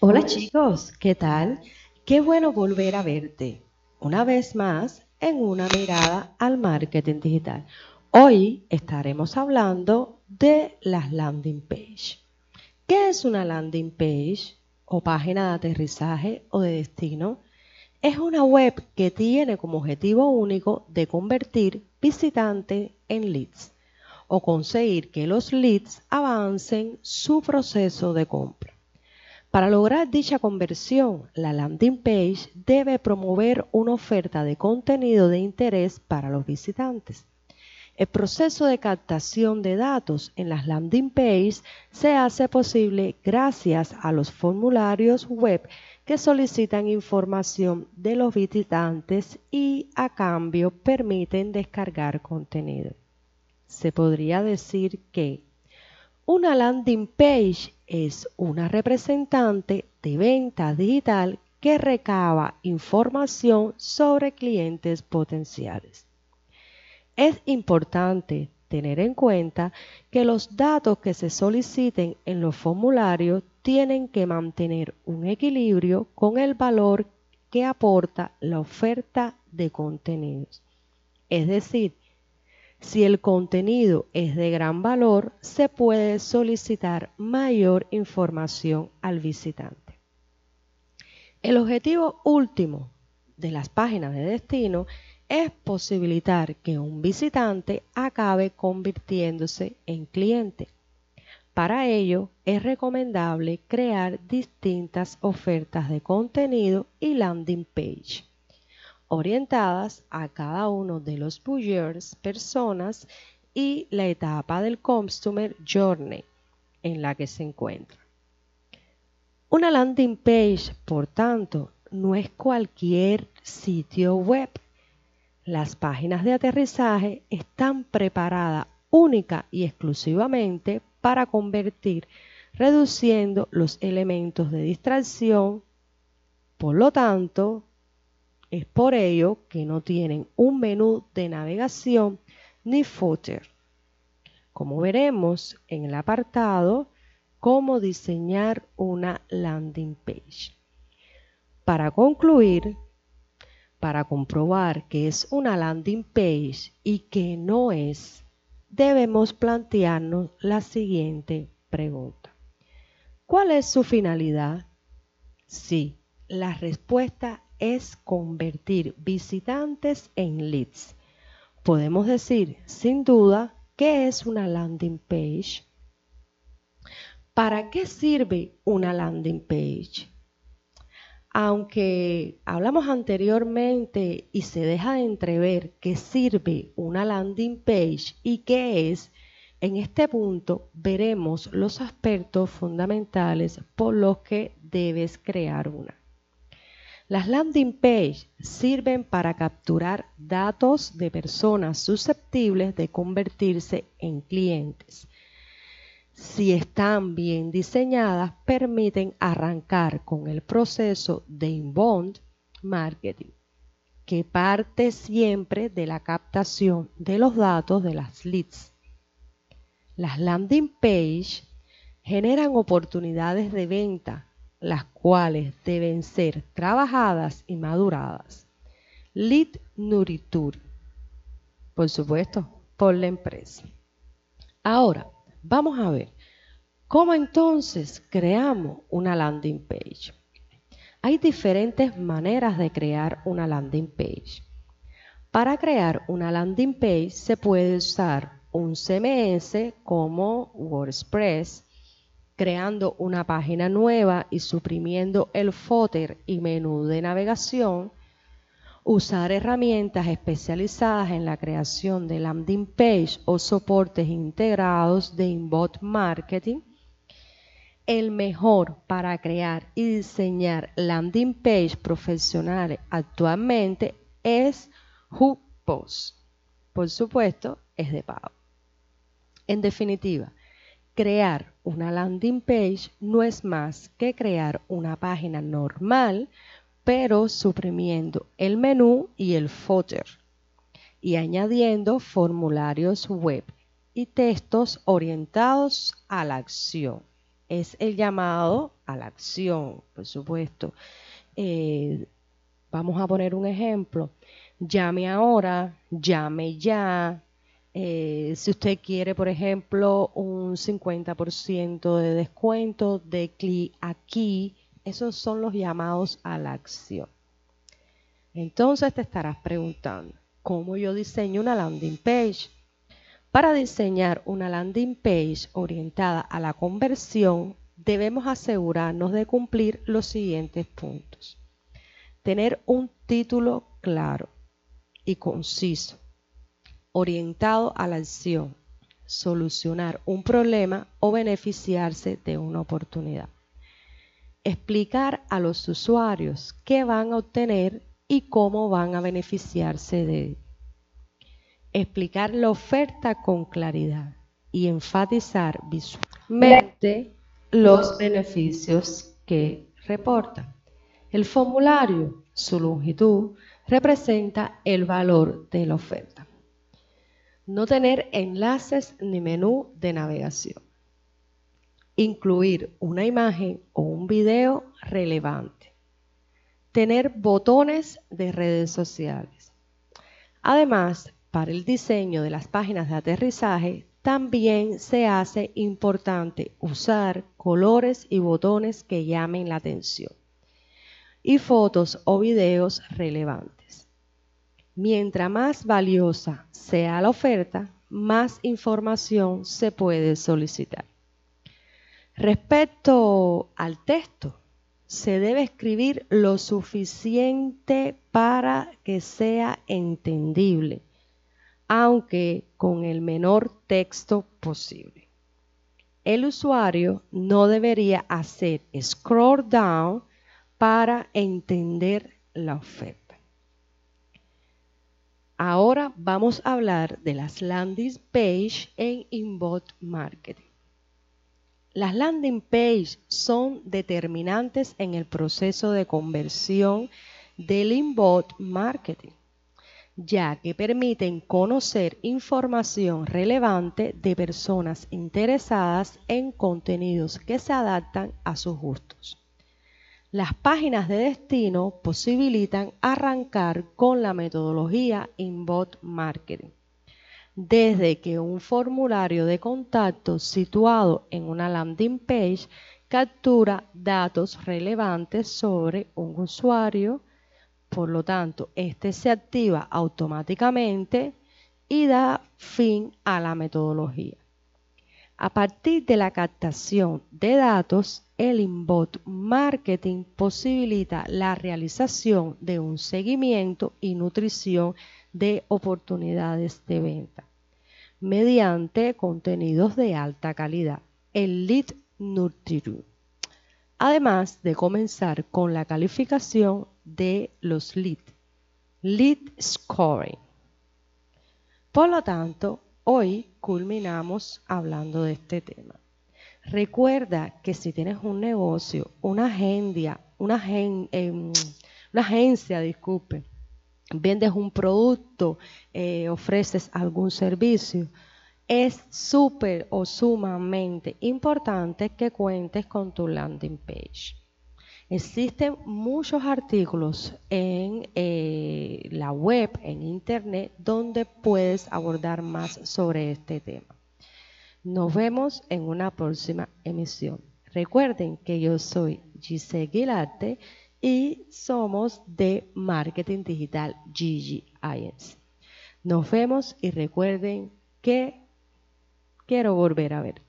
Hola chicos, ¿qué tal? Qué bueno volver a verte una vez más en una mirada al marketing digital. Hoy estaremos hablando de las landing page. ¿Qué es una landing page o página de aterrizaje o de destino? Es una web que tiene como objetivo único de convertir visitantes en leads o conseguir que los leads avancen su proceso de compra. Para lograr dicha conversión, la landing page debe promover una oferta de contenido de interés para los visitantes. El proceso de captación de datos en las landing pages se hace posible gracias a los formularios web que solicitan información de los visitantes y a cambio permiten descargar contenido se podría decir que una landing page es una representante de venta digital que recaba información sobre clientes potenciales. Es importante tener en cuenta que los datos que se soliciten en los formularios tienen que mantener un equilibrio con el valor que aporta la oferta de contenidos. Es decir, si el contenido es de gran valor, se puede solicitar mayor información al visitante. El objetivo último de las páginas de destino es posibilitar que un visitante acabe convirtiéndose en cliente. Para ello es recomendable crear distintas ofertas de contenido y landing page orientadas a cada uno de los buyers, personas y la etapa del Customer Journey en la que se encuentra. Una landing page, por tanto, no es cualquier sitio web. Las páginas de aterrizaje están preparadas única y exclusivamente para convertir, reduciendo los elementos de distracción. Por lo tanto, es por ello que no tienen un menú de navegación ni footer. Como veremos en el apartado, cómo diseñar una landing page. Para concluir, para comprobar que es una landing page y que no es, debemos plantearnos la siguiente pregunta. ¿Cuál es su finalidad? Sí, la respuesta es convertir visitantes en leads. Podemos decir, sin duda, ¿qué es una landing page? ¿Para qué sirve una landing page? Aunque hablamos anteriormente y se deja de entrever qué sirve una landing page y qué es, en este punto veremos los aspectos fundamentales por los que debes crear una. Las landing page sirven para capturar datos de personas susceptibles de convertirse en clientes. Si están bien diseñadas, permiten arrancar con el proceso de inbound marketing, que parte siempre de la captación de los datos de las leads. Las landing page generan oportunidades de venta las cuales deben ser trabajadas y maduradas. Lead Nuritur, por supuesto, por la empresa. Ahora, vamos a ver cómo entonces creamos una landing page. Hay diferentes maneras de crear una landing page. Para crear una landing page se puede usar un CMS como WordPress, creando una página nueva y suprimiendo el footer y menú de navegación, usar herramientas especializadas en la creación de landing page o soportes integrados de inbound marketing, el mejor para crear y diseñar landing page profesionales actualmente es HubSpot. Por supuesto, es de pago. En definitiva, crear una landing page no es más que crear una página normal, pero suprimiendo el menú y el footer y añadiendo formularios web y textos orientados a la acción. es el llamado a la acción, por supuesto. Eh, vamos a poner un ejemplo. Llame ahora, llame ya. Eh, si usted quiere, por ejemplo, un 50% de descuento, de clic aquí. Esos son los llamados a la acción. Entonces te estarás preguntando, ¿cómo yo diseño una landing page? Para diseñar una landing page orientada a la conversión, debemos asegurarnos de cumplir los siguientes puntos. Tener un título claro y conciso, orientado a la acción, solucionar un problema o beneficiarse de una oportunidad. Explicar a los usuarios qué van a obtener y cómo van a beneficiarse de él explicar la oferta con claridad y enfatizar visualmente los beneficios que reporta. El formulario, su longitud, representa el valor de la oferta. No tener enlaces ni menú de navegación. Incluir una imagen o un video relevante. Tener botones de redes sociales. Además, para el diseño de las páginas de aterrizaje, también se hace importante usar colores y botones que llamen la atención y fotos o videos relevantes. Mientras más valiosa sea la oferta, más información se puede solicitar. Respecto al texto, se debe escribir lo suficiente para que sea entendible aunque con el menor texto posible. El usuario no debería hacer scroll down para entender la oferta. Ahora vamos a hablar de las landing page en inbox marketing. Las landing page son determinantes en el proceso de conversión del inbox marketing ya que permiten conocer información relevante de personas interesadas en contenidos que se adaptan a sus gustos. Las páginas de destino posibilitan arrancar con la metodología Inbox Marketing. Desde que un formulario de contacto situado en una landing page captura datos relevantes sobre un usuario, por lo tanto, este se activa automáticamente y da fin a la metodología. A partir de la captación de datos, el inbox marketing posibilita la realización de un seguimiento y nutrición de oportunidades de venta mediante contenidos de alta calidad, el lead nutrition. Además de comenzar con la calificación de los lead, lead scoring. Por lo tanto, hoy culminamos hablando de este tema. Recuerda que si tienes un negocio, una agencia, em, una agencia, disculpe, vendes un producto, eh, ofreces algún servicio, es súper o sumamente importante que cuentes con tu landing page. Existen muchos artículos en eh, la web, en internet, donde puedes abordar más sobre este tema. Nos vemos en una próxima emisión. Recuerden que yo soy Giselle Guilarte y somos de Marketing Digital Gigi Nos vemos y recuerden que quiero volver a ver.